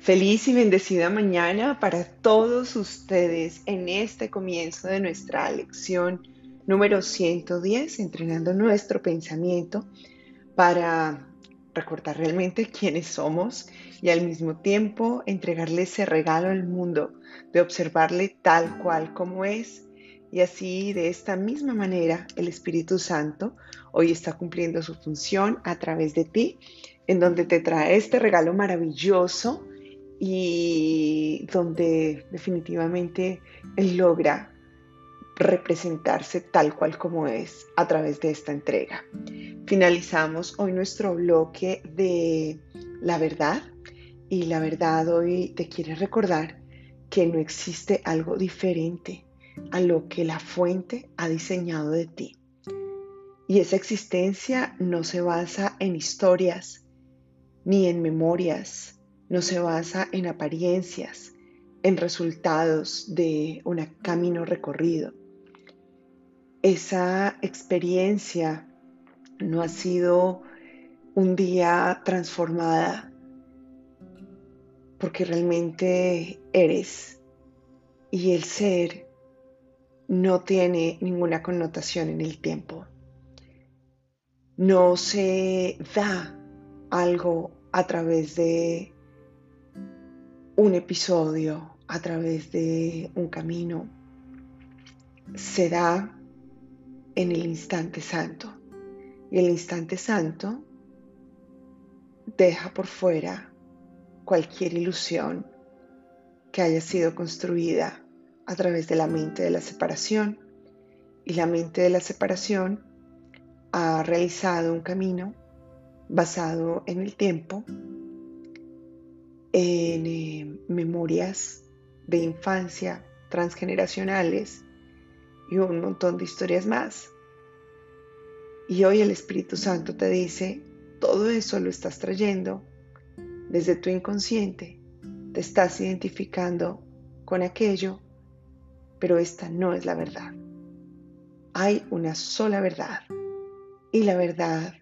Feliz y bendecida mañana para todos ustedes en este comienzo de nuestra lección número 110, entrenando nuestro pensamiento para recordar realmente quiénes somos y al mismo tiempo entregarle ese regalo al mundo de observarle tal cual como es. Y así, de esta misma manera, el Espíritu Santo hoy está cumpliendo su función a través de ti, en donde te trae este regalo maravilloso y donde definitivamente él logra representarse tal cual como es a través de esta entrega. Finalizamos hoy nuestro bloque de la verdad y la verdad hoy te quiere recordar que no existe algo diferente a lo que la fuente ha diseñado de ti. Y esa existencia no se basa en historias ni en memorias, no se basa en apariencias, en resultados de un camino recorrido. Esa experiencia no ha sido un día transformada porque realmente eres y el ser no tiene ninguna connotación en el tiempo. No se da algo a través de un episodio a través de un camino se da en el instante santo. Y el instante santo deja por fuera cualquier ilusión que haya sido construida a través de la mente de la separación. Y la mente de la separación ha realizado un camino basado en el tiempo en eh, memorias de infancia transgeneracionales y un montón de historias más. Y hoy el Espíritu Santo te dice, todo eso lo estás trayendo desde tu inconsciente, te estás identificando con aquello, pero esta no es la verdad. Hay una sola verdad y la verdad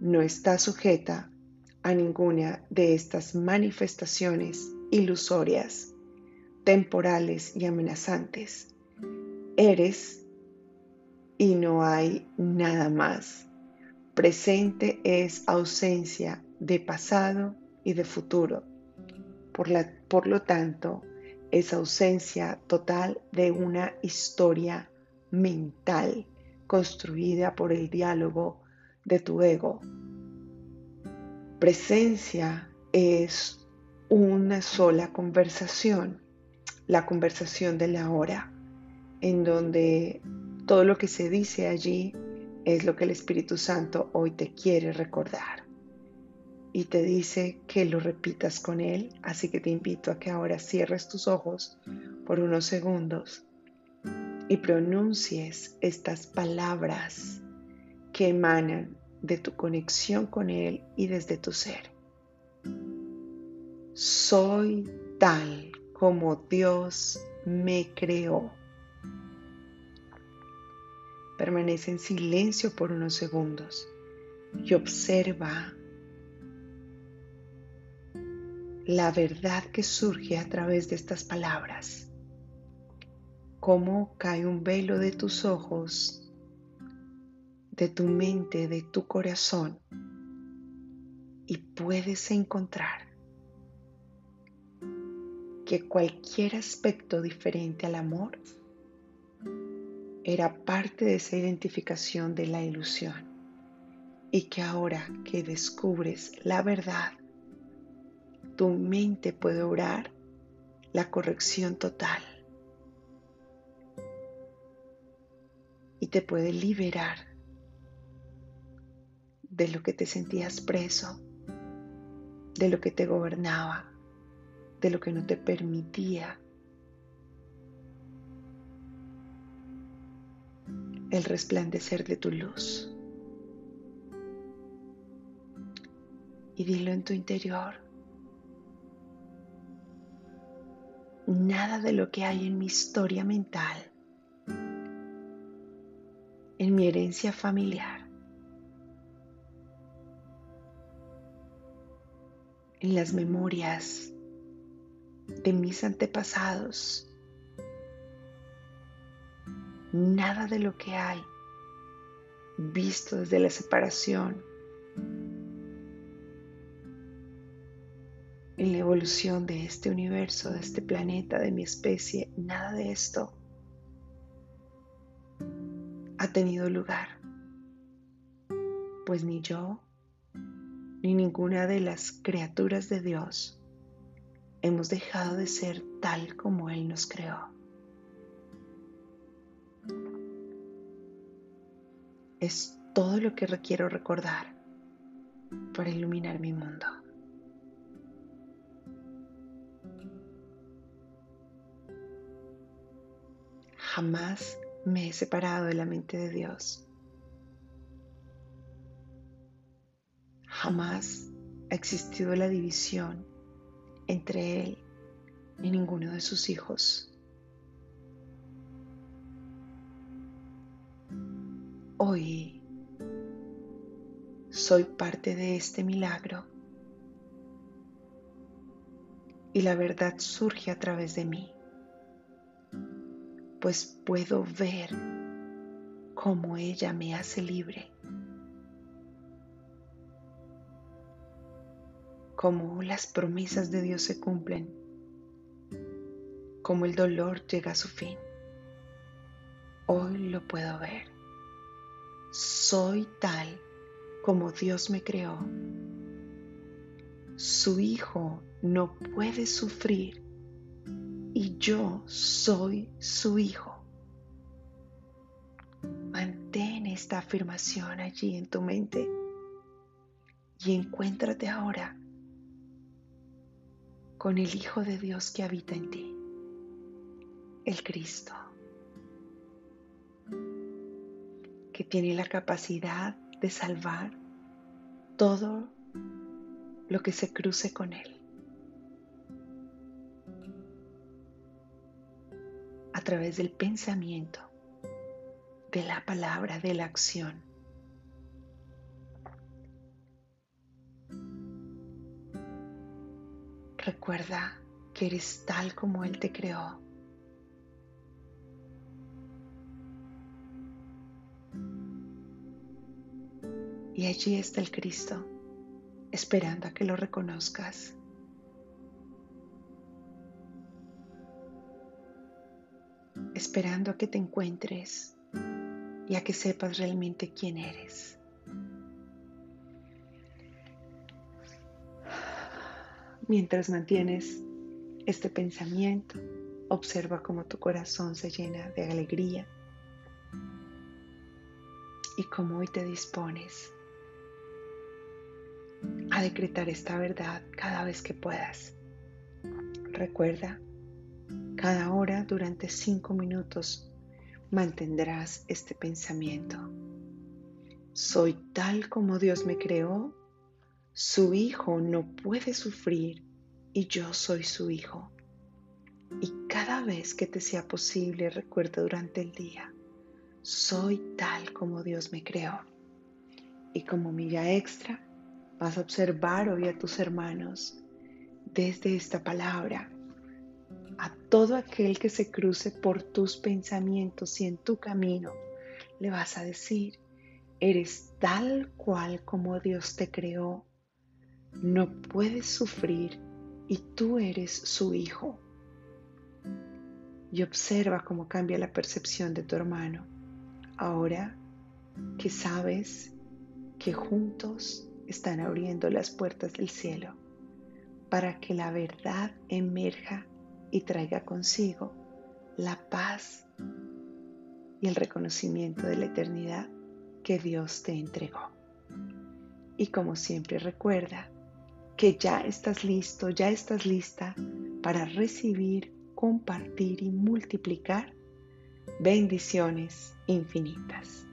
no está sujeta a ninguna de estas manifestaciones ilusorias, temporales y amenazantes. Eres y no hay nada más. Presente es ausencia de pasado y de futuro. Por, por lo tanto, es ausencia total de una historia mental construida por el diálogo de tu ego presencia es una sola conversación, la conversación de la hora, en donde todo lo que se dice allí es lo que el Espíritu Santo hoy te quiere recordar. Y te dice que lo repitas con Él, así que te invito a que ahora cierres tus ojos por unos segundos y pronuncies estas palabras que emanan de tu conexión con Él y desde tu ser. Soy tal como Dios me creó. Permanece en silencio por unos segundos y observa la verdad que surge a través de estas palabras. Cómo cae un velo de tus ojos de tu mente, de tu corazón y puedes encontrar que cualquier aspecto diferente al amor era parte de esa identificación de la ilusión y que ahora que descubres la verdad, tu mente puede orar la corrección total y te puede liberar de lo que te sentías preso, de lo que te gobernaba, de lo que no te permitía el resplandecer de tu luz. Y dilo en tu interior. Nada de lo que hay en mi historia mental, en mi herencia familiar, en las memorias de mis antepasados. Nada de lo que hay visto desde la separación en la evolución de este universo, de este planeta, de mi especie, nada de esto ha tenido lugar. Pues ni yo, ni ninguna de las criaturas de Dios hemos dejado de ser tal como Él nos creó. Es todo lo que requiero recordar para iluminar mi mundo. Jamás me he separado de la mente de Dios. Jamás ha existido la división entre Él y ninguno de sus hijos. Hoy soy parte de este milagro y la verdad surge a través de mí pues puedo ver cómo ella me hace libre, cómo las promesas de Dios se cumplen, cómo el dolor llega a su fin. Hoy lo puedo ver. Soy tal como Dios me creó. Su hijo no puede sufrir y yo soy su hijo. Mantén esta afirmación allí en tu mente y encuéntrate ahora con el Hijo de Dios que habita en ti, el Cristo, que tiene la capacidad de salvar todo lo que se cruce con Él. a través del pensamiento, de la palabra, de la acción. Recuerda que eres tal como Él te creó. Y allí está el Cristo, esperando a que lo reconozcas. esperando a que te encuentres y a que sepas realmente quién eres. Mientras mantienes este pensamiento, observa cómo tu corazón se llena de alegría y cómo hoy te dispones a decretar esta verdad cada vez que puedas. Recuerda cada hora durante cinco minutos mantendrás este pensamiento. Soy tal como Dios me creó. Su hijo no puede sufrir y yo soy su hijo. Y cada vez que te sea posible, recuerda durante el día, soy tal como Dios me creó. Y como milla extra, vas a observar hoy a tus hermanos desde esta palabra a todo aquel que se cruce por tus pensamientos y en tu camino, le vas a decir, eres tal cual como Dios te creó, no puedes sufrir y tú eres su hijo. Y observa cómo cambia la percepción de tu hermano. Ahora que sabes que juntos están abriendo las puertas del cielo para que la verdad emerja y traiga consigo la paz y el reconocimiento de la eternidad que Dios te entregó. Y como siempre recuerda que ya estás listo, ya estás lista para recibir, compartir y multiplicar bendiciones infinitas.